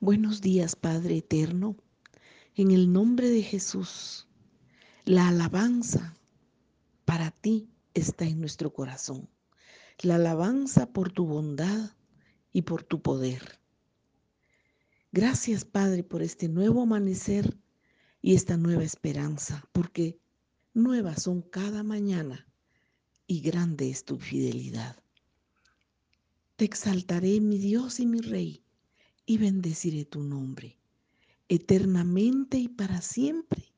Buenos días, Padre Eterno. En el nombre de Jesús, la alabanza para ti está en nuestro corazón. La alabanza por tu bondad y por tu poder. Gracias, Padre, por este nuevo amanecer y esta nueva esperanza, porque nuevas son cada mañana y grande es tu fidelidad. Te exaltaré, mi Dios y mi Rey, y bendeciré tu nombre, eternamente y para siempre.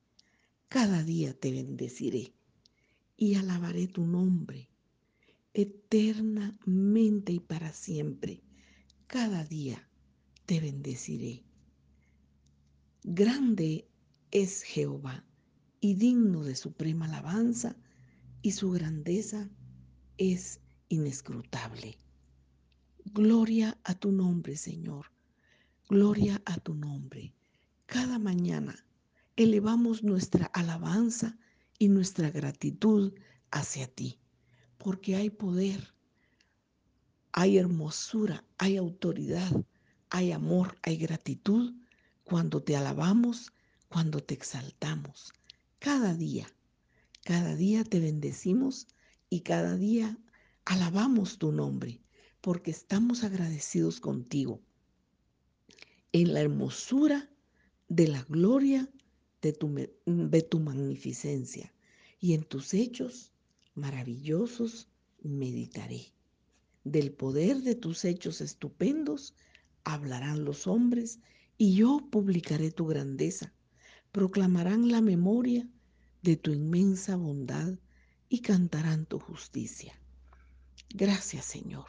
Cada día te bendeciré y alabaré tu nombre, eternamente y para siempre. Cada día te bendeciré. Grande es Jehová y digno de suprema alabanza, y su grandeza es inescrutable. Gloria a tu nombre, Señor. Gloria a tu nombre. Cada mañana elevamos nuestra alabanza y nuestra gratitud hacia ti, porque hay poder, hay hermosura, hay autoridad, hay amor, hay gratitud cuando te alabamos, cuando te exaltamos. Cada día, cada día te bendecimos y cada día alabamos tu nombre porque estamos agradecidos contigo en la hermosura de la gloria de tu, de tu magnificencia y en tus hechos maravillosos meditaré. Del poder de tus hechos estupendos hablarán los hombres y yo publicaré tu grandeza. Proclamarán la memoria de tu inmensa bondad y cantarán tu justicia. Gracias Señor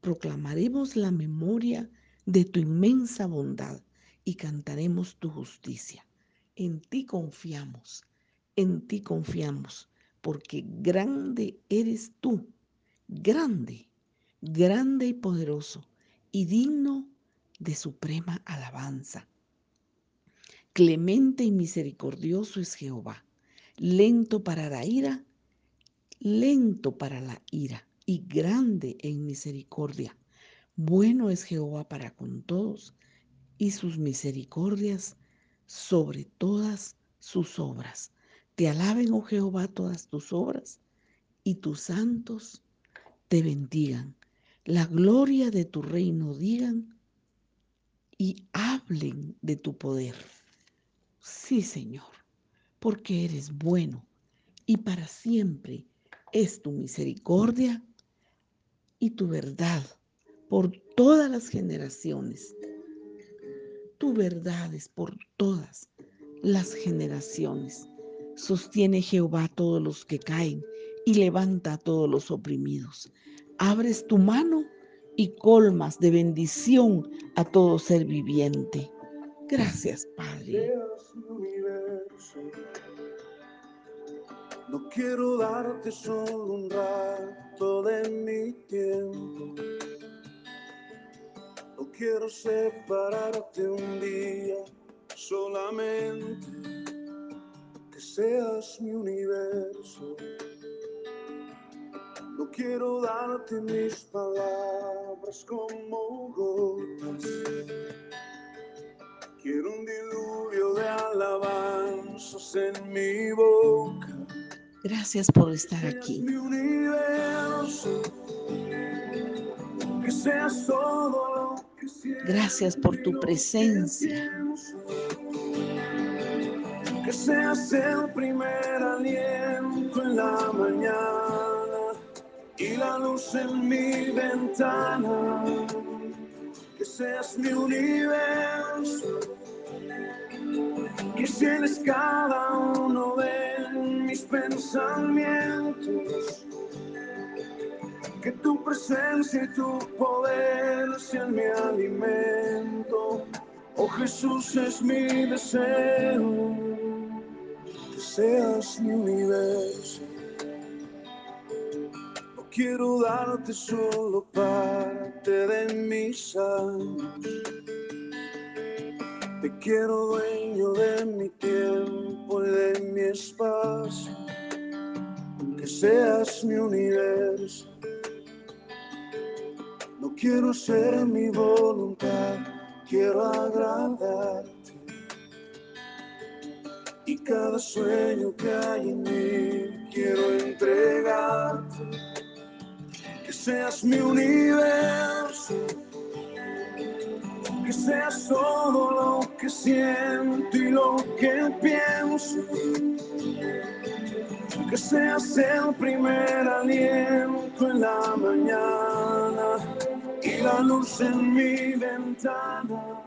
proclamaremos la memoria de tu inmensa bondad y cantaremos tu justicia. En ti confiamos, en ti confiamos, porque grande eres tú, grande, grande y poderoso, y digno de suprema alabanza. Clemente y misericordioso es Jehová, lento para la ira, lento para la ira y grande en misericordia. Bueno es Jehová para con todos y sus misericordias sobre todas sus obras. Te alaben, oh Jehová, todas tus obras y tus santos te bendigan. La gloria de tu reino digan y hablen de tu poder. Sí, Señor, porque eres bueno y para siempre es tu misericordia y tu verdad por todas las generaciones. Tu verdad es por todas las generaciones. Sostiene Jehová a todos los que caen y levanta a todos los oprimidos. Abres tu mano y colmas de bendición a todo ser viviente. Gracias, Padre. No quiero darte solo un rato de mi tiempo. Quiero separarte un día solamente. Que seas mi universo. No quiero darte mis palabras como gotas. Quiero un diluvio de alabanzas en mi boca Gracias por estar aquí. Gracias por tu presencia. Que seas el primer aliento en la mañana y la luz en mi ventana. Que seas mi universo. Que tienes cada uno de mis pensamientos. Que tu presencia y tu poder sean mi alimento. Oh Jesús es mi deseo, que seas mi universo. No quiero darte solo parte de mis años. Te quiero dueño de mi tiempo y de mi espacio, que seas mi universo. Quiero ser mi voluntad, quiero agradarte. Y cada sueño que hay en mí quiero entregarte. Que seas mi universo, que seas todo lo que siento y lo que pienso. Que seas el primer aliento en la mañana y la luz en mi ventana.